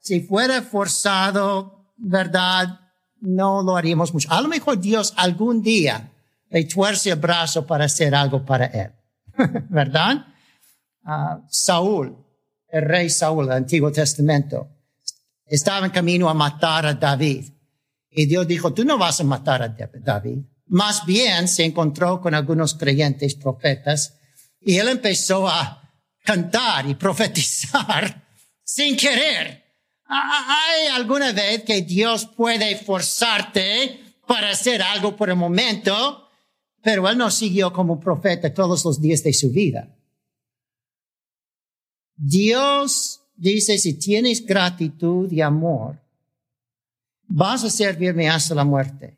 si fuera forzado, ¿verdad? No lo haríamos mucho. A lo mejor Dios algún día le tuerce el brazo para hacer algo para él, ¿verdad? Uh, Saúl, el rey Saúl del Antiguo Testamento, estaba en camino a matar a David. Y Dios dijo, tú no vas a matar a David. Más bien se encontró con algunos creyentes profetas y él empezó a cantar y profetizar sin querer ¿Hay alguna vez que Dios puede forzarte para hacer algo por el momento? Pero él no siguió como profeta todos los días de su vida. Dios dice, si tienes gratitud y amor, vas a servirme hasta la muerte.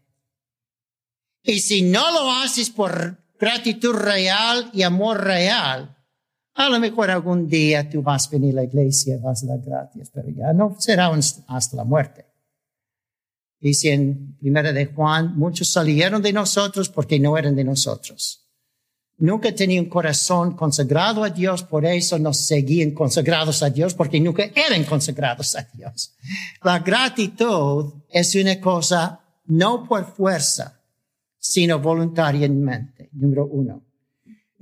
Y si no lo haces por gratitud real y amor real, a lo mejor algún día tú vas a venir a la iglesia, vas a dar gracias, pero ya no será hasta la muerte. Dice en Primera de Juan, muchos salieron de nosotros porque no eran de nosotros. Nunca tenían un corazón consagrado a Dios, por eso no seguían consagrados a Dios, porque nunca eran consagrados a Dios. La gratitud es una cosa no por fuerza, sino voluntariamente, número uno.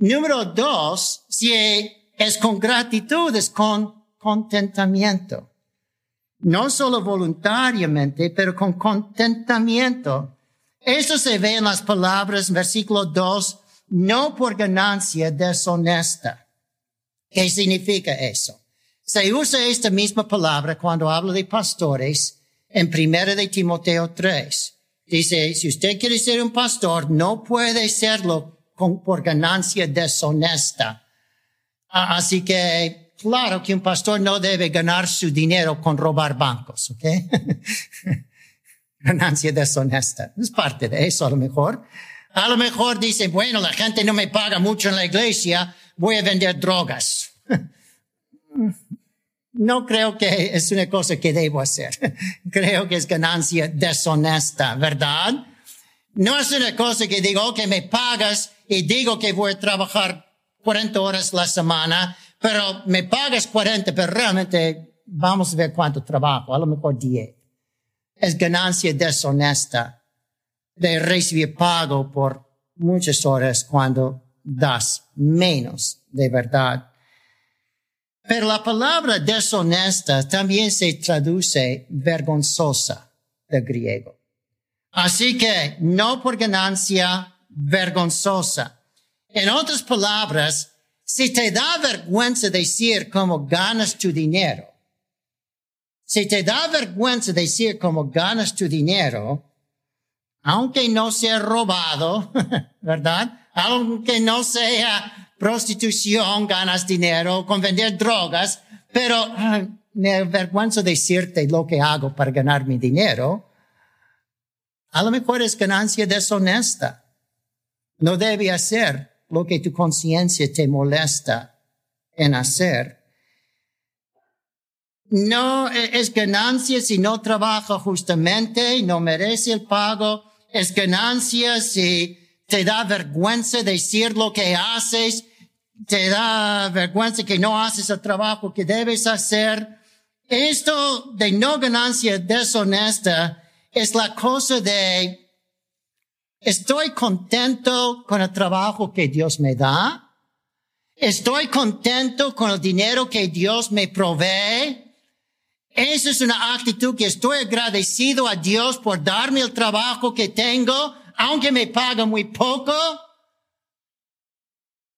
Número dos, si es con gratitud, es con contentamiento. No solo voluntariamente, pero con contentamiento. Eso se ve en las palabras, versículo 2, no por ganancia deshonesta. ¿Qué significa eso? Se usa esta misma palabra cuando habla de pastores en primera de Timoteo 3. Dice, si usted quiere ser un pastor, no puede serlo por ganancia deshonesta. Así que, claro que un pastor no debe ganar su dinero con robar bancos, ¿ok? ganancia deshonesta. Es parte de eso a lo mejor. A lo mejor dice, bueno, la gente no me paga mucho en la iglesia, voy a vender drogas. no creo que es una cosa que debo hacer. creo que es ganancia deshonesta, ¿verdad? No es una cosa que digo, que me pagas y digo que voy a trabajar 40 horas la semana, pero me pagas 40, pero realmente vamos a ver cuánto trabajo, a lo mejor 10. Es ganancia deshonesta de recibir pago por muchas horas cuando das menos de verdad. Pero la palabra deshonesta también se traduce vergonzosa de griego. Así que no por ganancia vergonzosa. En otras palabras, si te da vergüenza decir cómo ganas tu dinero, si te da vergüenza decir cómo ganas tu dinero, aunque no sea robado, ¿verdad? Aunque no sea prostitución, ganas dinero con vender drogas, pero me avergüenza decirte lo que hago para ganar mi dinero. A lo mejor es ganancia deshonesta. No debe hacer lo que tu conciencia te molesta en hacer. No e, es ganancia si no trabaja justamente y no merece el pago. Es ganancia si te da vergüenza decir lo que haces. Te da vergüenza que no haces el trabajo que debes hacer. Esto de no ganancia deshonesta es la cosa de estoy contento con el trabajo que Dios me da. Estoy contento con el dinero que Dios me provee. Esa es una actitud que estoy agradecido a Dios por darme el trabajo que tengo, aunque me paga muy poco.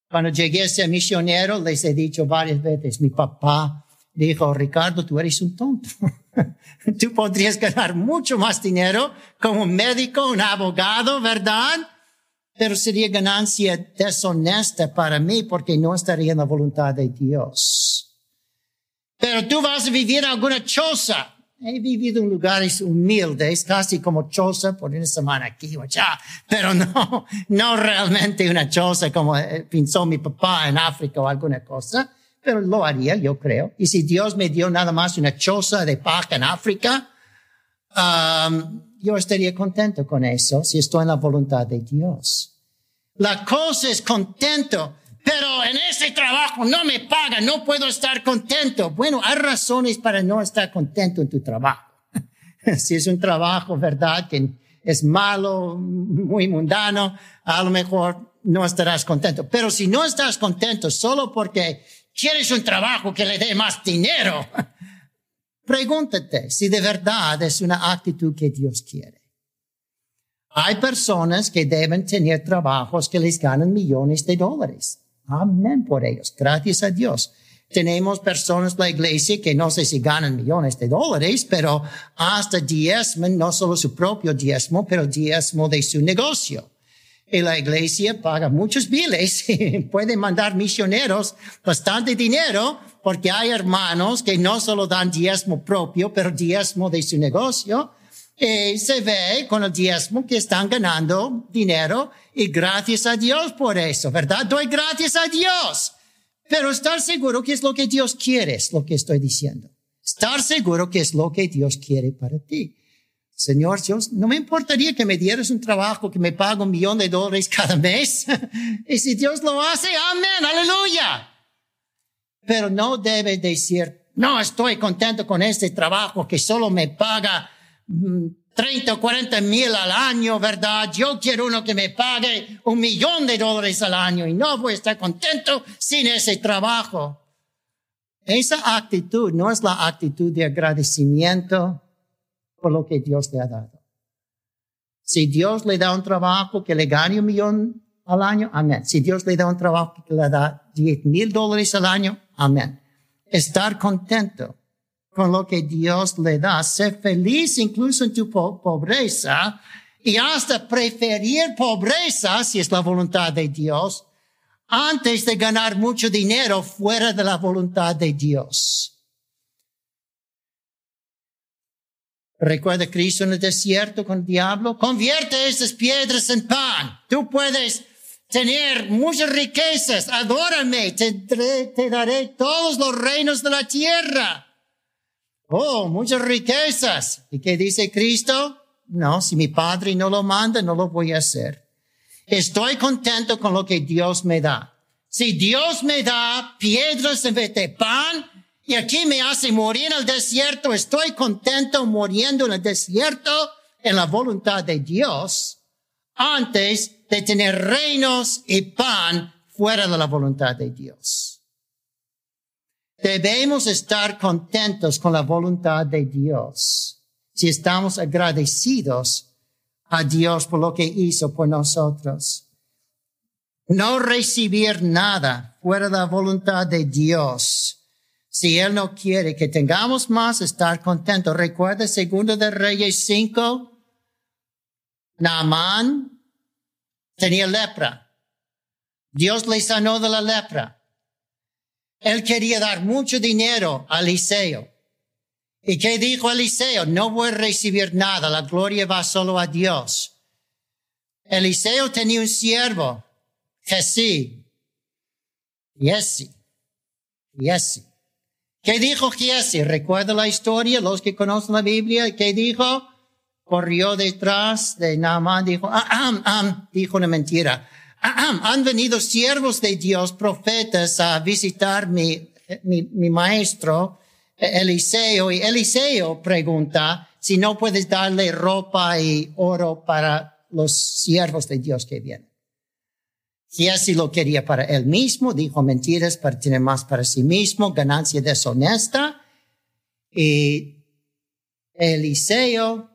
Cuando llegué a ser misionero, les he dicho varias veces, mi papá dijo, Ricardo, tú eres un tonto. Tú podrías ganar mucho más dinero como médico, un abogado, ¿verdad? Pero sería ganancia deshonesta para mí porque no estaría en la voluntad de Dios. Pero tú vas a vivir en alguna choza he vivido en lugares humildes, casi como choza por una semana aquí o allá, pero no, no realmente una choza como eh, pensó mi papá en África o alguna cosa, pero lo haría, yo creo. Y si Dios me dio nada más una choza de paja en África, um, yo estaría contento con eso si estoy en la voluntad de Dios. La cosa es contento pero en ese trabajo no me pagan, no puedo estar contento. Bueno, hay razones para no estar contento en tu trabajo. si es un trabajo, ¿verdad? Que es malo, muy mundano, a lo mejor no estarás contento. Pero si no estás contento solo porque quieres un trabajo que le dé más dinero, pregúntate si de verdad es una actitud que Dios quiere. Hay personas que deben tener trabajos que les ganan millones de dólares. Amén por ellos. Gracias a Dios. Tenemos personas en la iglesia que no sé si ganan millones de dólares, pero hasta diezmo, no solo su propio diezmo, pero diezmo de su negocio. Y la iglesia paga muchos biles puede mandar misioneros bastante dinero porque hay hermanos que no solo dan diezmo propio, pero diezmo de su negocio. Y se ve con el diezmo que están ganando dinero y gracias a Dios por eso, ¿verdad? Doy gracias a Dios. Pero estar seguro que es lo que Dios quiere, es lo que estoy diciendo. Estar seguro que es lo que Dios quiere para ti. Señor Dios, no me importaría que me dieras un trabajo que me paga un millón de dólares cada mes. y si Dios lo hace, amén, aleluya. Pero no debe decir, no estoy contento con este trabajo que solo me paga mm, 30 o 40 mil al año, ¿verdad? Yo quiero uno que me pague un millón de dólares al año y no voy a estar contento sin ese trabajo. Esa actitud no es la actitud de agradecimiento por lo que Dios le ha dado. Si Dios le da un trabajo que le gane un millón al año, amén. Si Dios le da un trabajo que le da 10 mil dólares al año, amén. Estar contento con lo que Dios le da, ser feliz incluso en tu pobreza y hasta preferir pobreza, si es la voluntad de Dios, antes de ganar mucho dinero fuera de la voluntad de Dios. Recuerda Cristo en el desierto con el diablo. Convierte esas piedras en pan. Tú puedes tener muchas riquezas. Adórame. Te, te daré todos los reinos de la tierra. Oh, muchas riquezas. ¿Y qué dice Cristo? No, si mi Padre no lo manda, no lo voy a hacer. Estoy contento con lo que Dios me da. Si Dios me da piedras en vez de pan y aquí me hace morir en el desierto, estoy contento muriendo en el desierto en la voluntad de Dios antes de tener reinos y pan fuera de la voluntad de Dios. Debemos estar contentos con la voluntad de Dios si estamos agradecidos a Dios por lo que hizo por nosotros. No recibir nada fuera de la voluntad de Dios. Si Él no quiere que tengamos más, estar contentos. Recuerda segundo de Reyes 5. Naamán tenía lepra. Dios le sanó de la lepra. Él quería dar mucho dinero a Eliseo. ¿Y qué dijo Eliseo? No voy a recibir nada, la gloria va solo a Dios. Eliseo tenía un siervo, Jesí. Yesi. Yesi. ¿Qué dijo Jesse? ¿Recuerda la historia? Los que conocen la Biblia, ¿qué dijo? Corrió detrás de Naaman, dijo, ah, ah, ah, dijo una mentira han venido siervos de Dios, profetas, a visitar mi, mi, maestro Eliseo. Y Eliseo pregunta si no puedes darle ropa y oro para los siervos de Dios que vienen. Si así lo quería para él mismo, dijo mentiras para tener más para sí mismo, ganancia deshonesta. Y Eliseo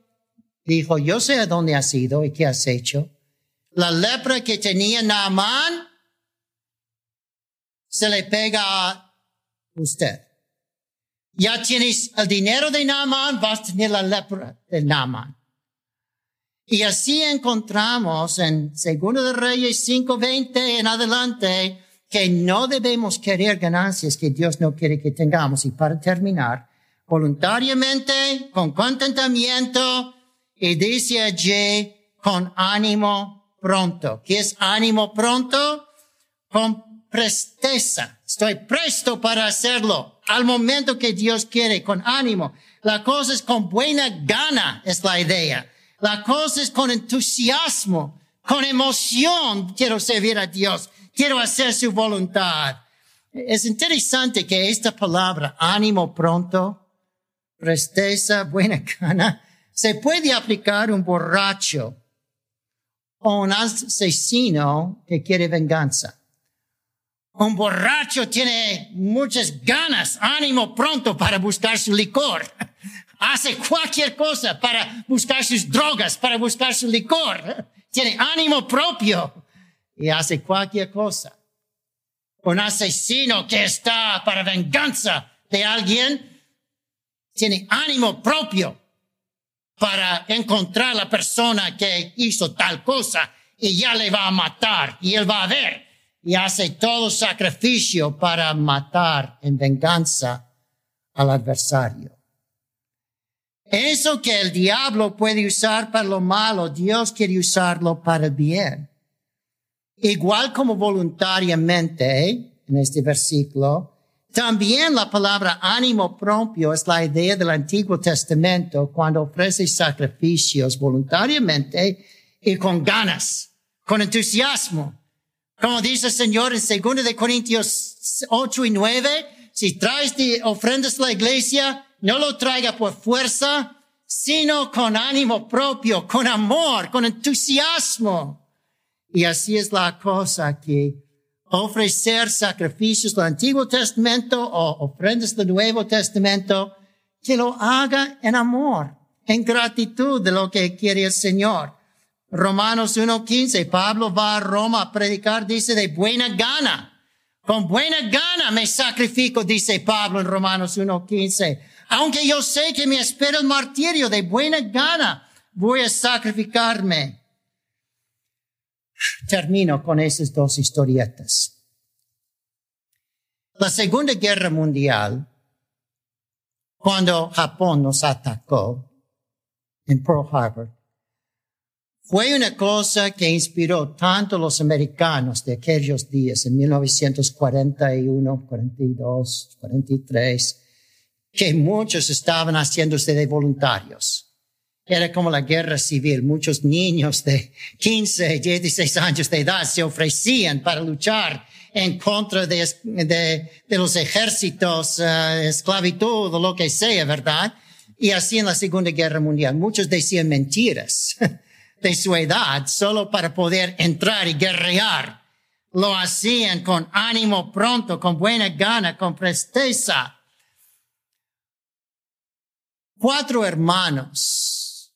dijo, yo sé a dónde has ido y qué has hecho la lepra que tenía Naamán se le pega a usted. Ya tienes el dinero de Naamán, vas a tener la lepra de Naamán. Y así encontramos en Segundo de Reyes 5.20 en adelante que no debemos querer ganancias que Dios no quiere que tengamos. Y para terminar, voluntariamente, con contentamiento, y dice allí, con ánimo pronto. ¿Qué es ánimo pronto? Con presteza. Estoy presto para hacerlo al momento que Dios quiere, con ánimo. La cosa es con buena gana, es la idea. La cosa es con entusiasmo, con emoción. Quiero servir a Dios. Quiero hacer su voluntad. Es interesante que esta palabra, ánimo pronto, presteza, buena gana, se puede aplicar un borracho o un asesino que quiere venganza. Un borracho tiene muchas ganas, ánimo pronto para buscar su licor. Hace cualquier cosa para buscar sus drogas, para buscar su licor. Tiene ánimo propio y hace cualquier cosa. Un asesino que está para venganza de alguien tiene ánimo propio para encontrar la persona que hizo tal cosa y ya le va a matar y él va a ver y hace todo sacrificio para matar en venganza al adversario. Eso que el diablo puede usar para lo malo, Dios quiere usarlo para el bien. Igual como voluntariamente, en este versículo, también la palabra ánimo propio es la idea del Antiguo Testamento cuando ofrece sacrificios voluntariamente y con ganas, con entusiasmo. Como dice el Señor en 2 de Corintios 8 y 9, si traes de ofrendas a la iglesia, no lo traiga por fuerza, sino con ánimo propio, con amor, con entusiasmo. Y así es la cosa que ofrecer sacrificios del Antiguo Testamento o ofrendas del Nuevo Testamento, que lo haga en amor, en gratitud de lo que quiere el Señor. Romanos 1.15, Pablo va a Roma a predicar, dice, de buena gana. Con buena gana me sacrifico, dice Pablo en Romanos 1.15. Aunque yo sé que me espera el martirio, de buena gana voy a sacrificarme. Termino con esas dos historietas. La Segunda Guerra Mundial, cuando Japón nos atacó en Pearl Harbor, fue una cosa que inspiró tanto a los americanos de aquellos días, en 1941, 42, 43, que muchos estaban haciéndose de voluntarios era como la guerra civil. Muchos niños de 15, 16 años de edad se ofrecían para luchar en contra de, los ejércitos, uh, esclavitud lo que sea, ¿verdad? Y así en la Segunda Guerra Mundial. Muchos decían mentiras de su edad solo para poder entrar y guerrear. Lo hacían con ánimo pronto, con buena gana, con presteza. Cuatro hermanos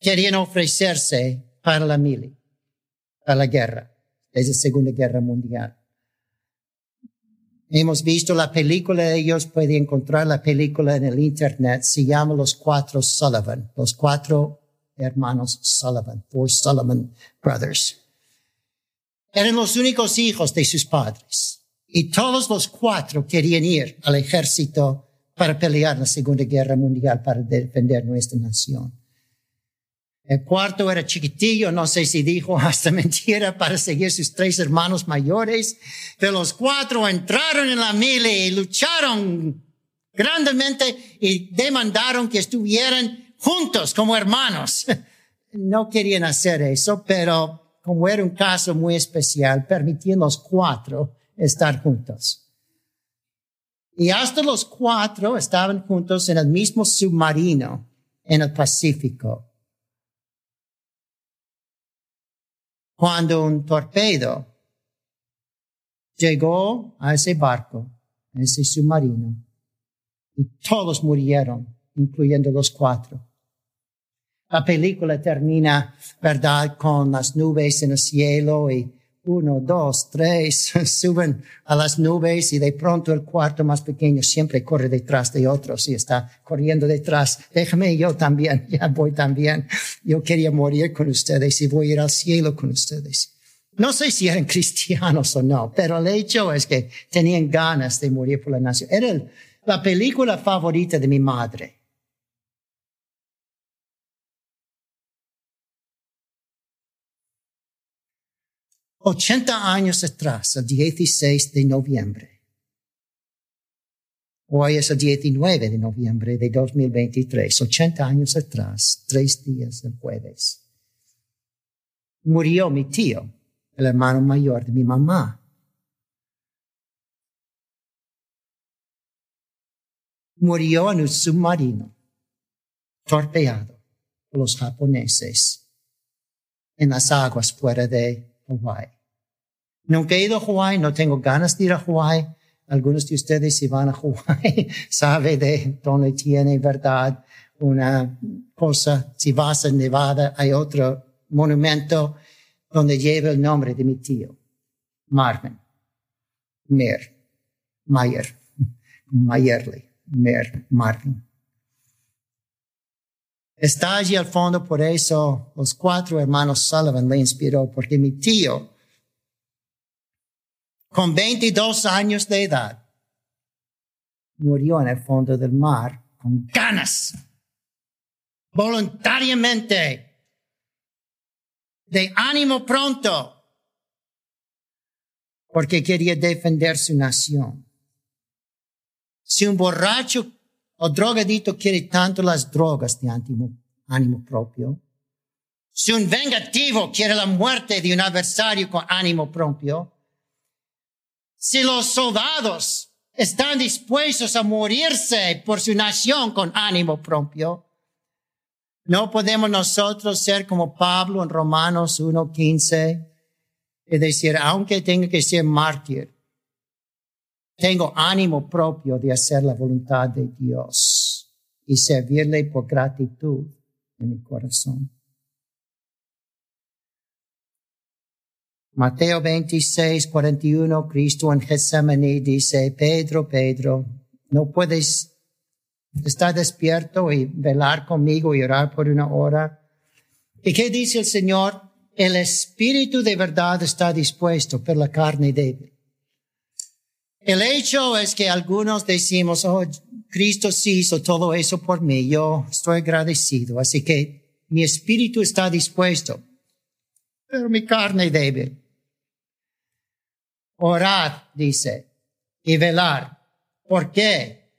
querían ofrecerse para la mili, para la guerra, es la Segunda Guerra Mundial. Hemos visto la película de ellos, puede encontrar la película en el internet, se llama Los Cuatro Sullivan, los cuatro hermanos Sullivan, Four Sullivan Brothers. Eran los únicos hijos de sus padres y todos los cuatro querían ir al ejército para pelear la Segunda Guerra Mundial, para defender nuestra nación. El cuarto era chiquitillo, no sé si dijo hasta mentira para seguir sus tres hermanos mayores. De los cuatro entraron en la mili y lucharon grandemente y demandaron que estuvieran juntos como hermanos. No querían hacer eso, pero como era un caso muy especial, permitían los cuatro estar juntos. Y hasta los cuatro estaban juntos en el mismo submarino en el Pacífico. cuando un torpedo llegó a ese barco, a ese submarino, y todos murieron, incluyendo los cuatro. La película termina, ¿verdad?, con las nubes en el cielo y uno, dos, tres, suben a las nubes y de pronto el cuarto más pequeño siempre corre detrás de otros y está corriendo detrás. Déjame yo también, ya voy también. Yo quería morir con ustedes y voy a ir al cielo con ustedes. No sé si eran cristianos o no, pero el hecho es que tenían ganas de morir por la nación. Era la película favorita de mi madre. Ochenta años atrás, el 16 de noviembre. Hoy es el 19 de noviembre de 2023, 80 años atrás, tres días del jueves. Murió mi tío, el hermano mayor de mi mamá. Murió en un submarino, torpeado por los japoneses en las aguas fuera de Hawaii. Nunca he ido a Hawaii, no tengo ganas de ir a Hawaii. Algunos de ustedes si van a Hawaii saben de dónde tiene verdad una cosa. Si vas a Nevada hay otro monumento donde lleva el nombre de mi tío, Marvin, Mer, Mayer, Mayerly, Mer, Marvin. Está allí al fondo, por eso los cuatro hermanos Sullivan le inspiró, porque mi tío, con 22 años de edad, murió en el fondo del mar con ganas, voluntariamente, de ánimo pronto, porque quería defender su nación. Si un borracho o drogadito quiere tanto las drogas de ánimo, ánimo propio, si un vengativo quiere la muerte de un adversario con ánimo propio, si los soldados están dispuestos a morirse por su nación con ánimo propio, no podemos nosotros ser como Pablo en Romanos 1.15 y decir, aunque tenga que ser mártir, tengo ánimo propio de hacer la voluntad de Dios y servirle por gratitud en mi corazón. Mateo 26, 41, Cristo en Getsemaní dice, Pedro, Pedro, no puedes estar despierto y velar conmigo y orar por una hora. ¿Y qué dice el Señor? El espíritu de verdad está dispuesto, pero la carne débil. El hecho es que algunos decimos, oh, Cristo sí hizo todo eso por mí, yo estoy agradecido, así que mi espíritu está dispuesto, pero mi carne débil. Orad, dice, y velar. ¿Por qué?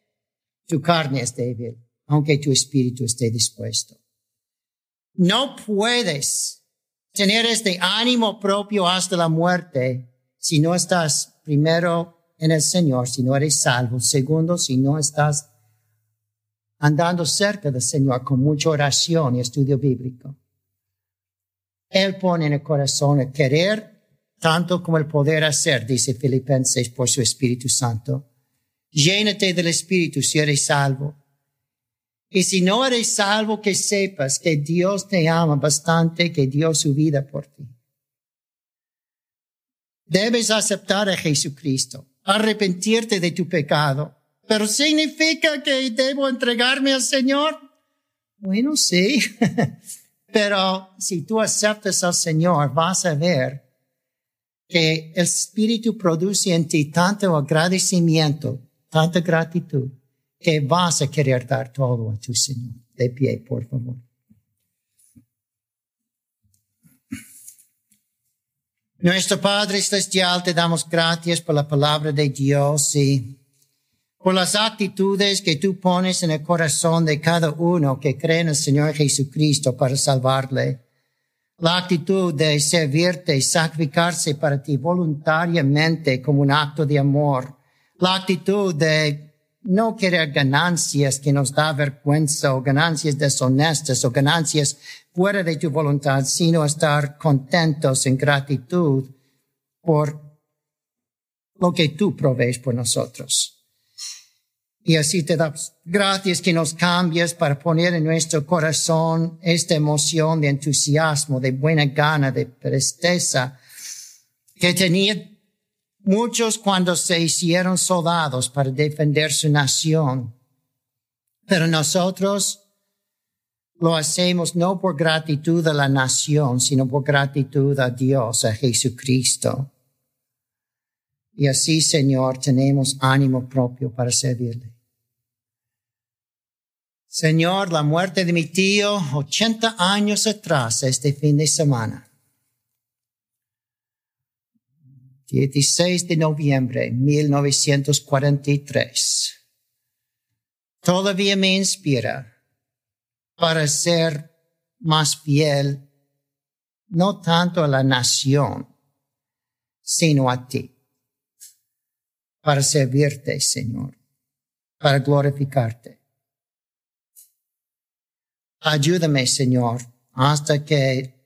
Tu carne es débil, aunque tu espíritu esté dispuesto. No puedes tener este ánimo propio hasta la muerte si no estás primero en el Señor si no eres salvo. Segundo, si no estás andando cerca del Señor con mucha oración y estudio bíblico. Él pone en el corazón el querer tanto como el poder hacer, dice Filipenses, por su Espíritu Santo. Llénate del Espíritu si eres salvo. Y si no eres salvo, que sepas que Dios te ama bastante, que dio su vida por ti. Debes aceptar a Jesucristo arrepentirte de tu pecado. Pero significa que debo entregarme al Señor. Bueno, sí. Pero si tú aceptas al Señor, vas a ver que el Espíritu produce en ti tanto agradecimiento, tanta gratitud, que vas a querer dar todo a tu Señor. De pie, por favor. Nuestro Padre Celestial, te damos gracias por la palabra de Dios y por las actitudes que tú pones en el corazón de cada uno que cree en el Señor Jesucristo para salvarle. La actitud de servirte y sacrificarse para ti voluntariamente como un acto de amor. La actitud de no querer ganancias que nos da vergüenza o ganancias deshonestas o ganancias fuera de tu voluntad, sino estar contentos en gratitud por lo que tú provees por nosotros. Y así te damos gracias que nos cambies para poner en nuestro corazón esta emoción de entusiasmo, de buena gana, de presteza que tenía muchos cuando se hicieron soldados para defender su nación. Pero nosotros lo hacemos no por gratitud a la nación, sino por gratitud a Dios, a Jesucristo. Y así, Señor, tenemos ánimo propio para servirle. Señor, la muerte de mi tío 80 años atrás, este fin de semana. 16 de noviembre de 1943. Todavía me inspira para ser más fiel, no tanto a la nación, sino a ti, para servirte, Señor, para glorificarte. Ayúdame, Señor, hasta que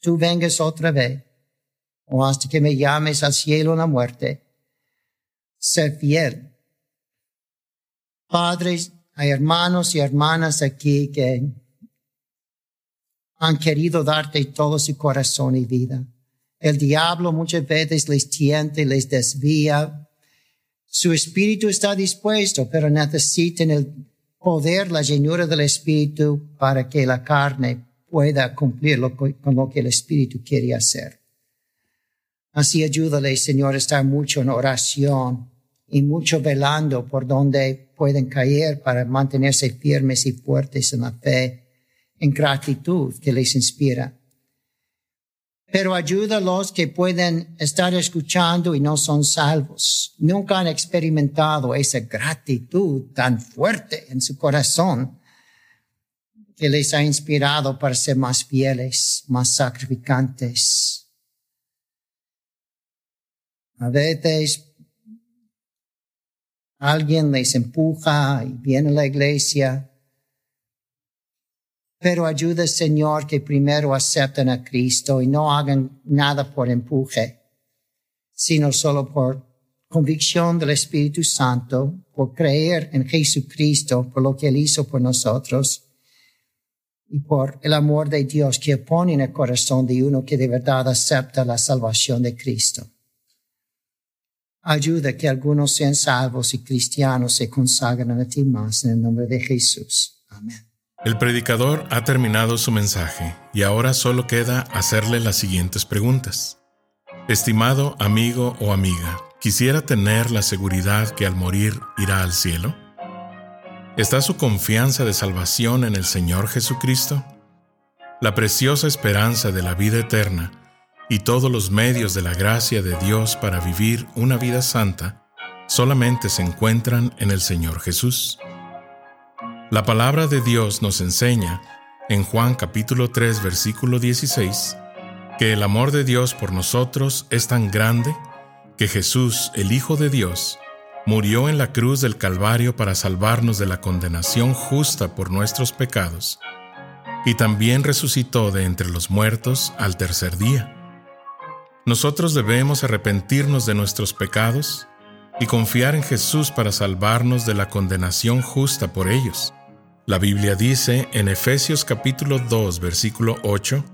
tú vengas otra vez o hasta que me llames al cielo en la muerte. Ser fiel. Padres, hay hermanos y hermanas aquí que han querido darte todo su corazón y vida. El diablo muchas veces les tiente, les desvía. Su espíritu está dispuesto, pero necesitan el poder, la llenura del Espíritu para que la carne pueda cumplir con lo que el Espíritu quiere hacer. Así ayúdale, Señor, a estar mucho en oración y mucho velando por donde pueden caer para mantenerse firmes y fuertes en la fe, en gratitud que les inspira. Pero ayuda a los que pueden estar escuchando y no son salvos. Nunca han experimentado esa gratitud tan fuerte en su corazón que les ha inspirado para ser más fieles, más sacrificantes. A veces alguien les empuja y viene a la iglesia pero ayuda, Señor, que primero acepten a Cristo y no hagan nada por empuje, sino solo por convicción del Espíritu Santo, por creer en Jesucristo, por lo que Él hizo por nosotros y por el amor de Dios que pone en el corazón de uno que de verdad acepta la salvación de Cristo. Ayuda que algunos sean salvos y cristianos se consagren a ti más en el nombre de Jesús. Amén. El predicador ha terminado su mensaje y ahora solo queda hacerle las siguientes preguntas. Estimado amigo o amiga, ¿quisiera tener la seguridad que al morir irá al cielo? ¿Está su confianza de salvación en el Señor Jesucristo? La preciosa esperanza de la vida eterna y todos los medios de la gracia de Dios para vivir una vida santa solamente se encuentran en el Señor Jesús. La palabra de Dios nos enseña, en Juan capítulo 3 versículo 16, que el amor de Dios por nosotros es tan grande que Jesús, el Hijo de Dios, murió en la cruz del Calvario para salvarnos de la condenación justa por nuestros pecados, y también resucitó de entre los muertos al tercer día. Nosotros debemos arrepentirnos de nuestros pecados y confiar en Jesús para salvarnos de la condenación justa por ellos. La Biblia dice en Efesios capítulo 2 versículo 8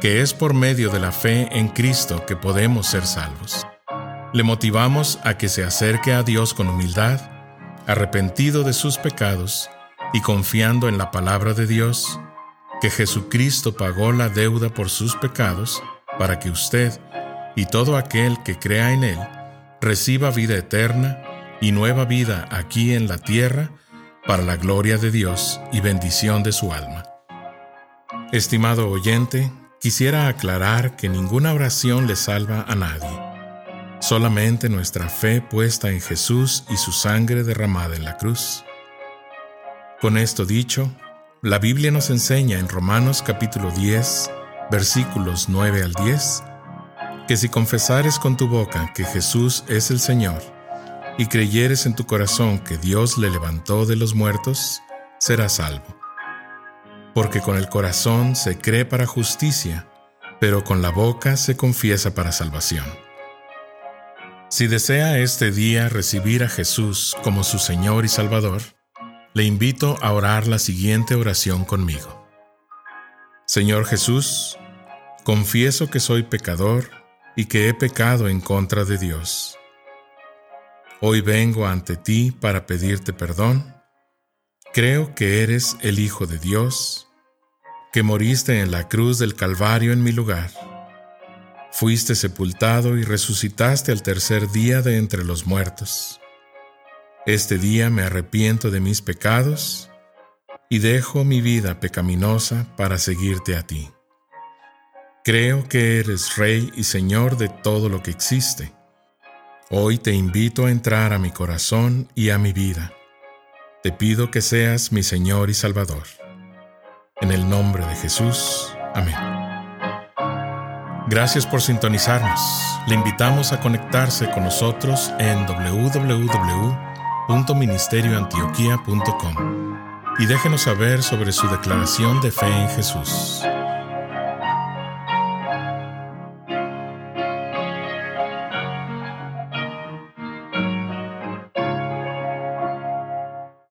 que es por medio de la fe en Cristo que podemos ser salvos. Le motivamos a que se acerque a Dios con humildad, arrepentido de sus pecados y confiando en la palabra de Dios, que Jesucristo pagó la deuda por sus pecados para que usted y todo aquel que crea en Él reciba vida eterna y nueva vida aquí en la tierra para la gloria de Dios y bendición de su alma. Estimado oyente, quisiera aclarar que ninguna oración le salva a nadie. Solamente nuestra fe puesta en Jesús y su sangre derramada en la cruz. Con esto dicho, la Biblia nos enseña en Romanos capítulo 10, versículos 9 al 10, que si confesares con tu boca que Jesús es el Señor, y creyeres en tu corazón que Dios le levantó de los muertos, serás salvo. Porque con el corazón se cree para justicia, pero con la boca se confiesa para salvación. Si desea este día recibir a Jesús como su Señor y Salvador, le invito a orar la siguiente oración conmigo. Señor Jesús, confieso que soy pecador y que he pecado en contra de Dios. Hoy vengo ante ti para pedirte perdón. Creo que eres el Hijo de Dios, que moriste en la cruz del Calvario en mi lugar. Fuiste sepultado y resucitaste al tercer día de entre los muertos. Este día me arrepiento de mis pecados y dejo mi vida pecaminosa para seguirte a ti. Creo que eres Rey y Señor de todo lo que existe. Hoy te invito a entrar a mi corazón y a mi vida. Te pido que seas mi Señor y Salvador. En el nombre de Jesús. Amén. Gracias por sintonizarnos. Le invitamos a conectarse con nosotros en www.ministerioantioquia.com y déjenos saber sobre su declaración de fe en Jesús.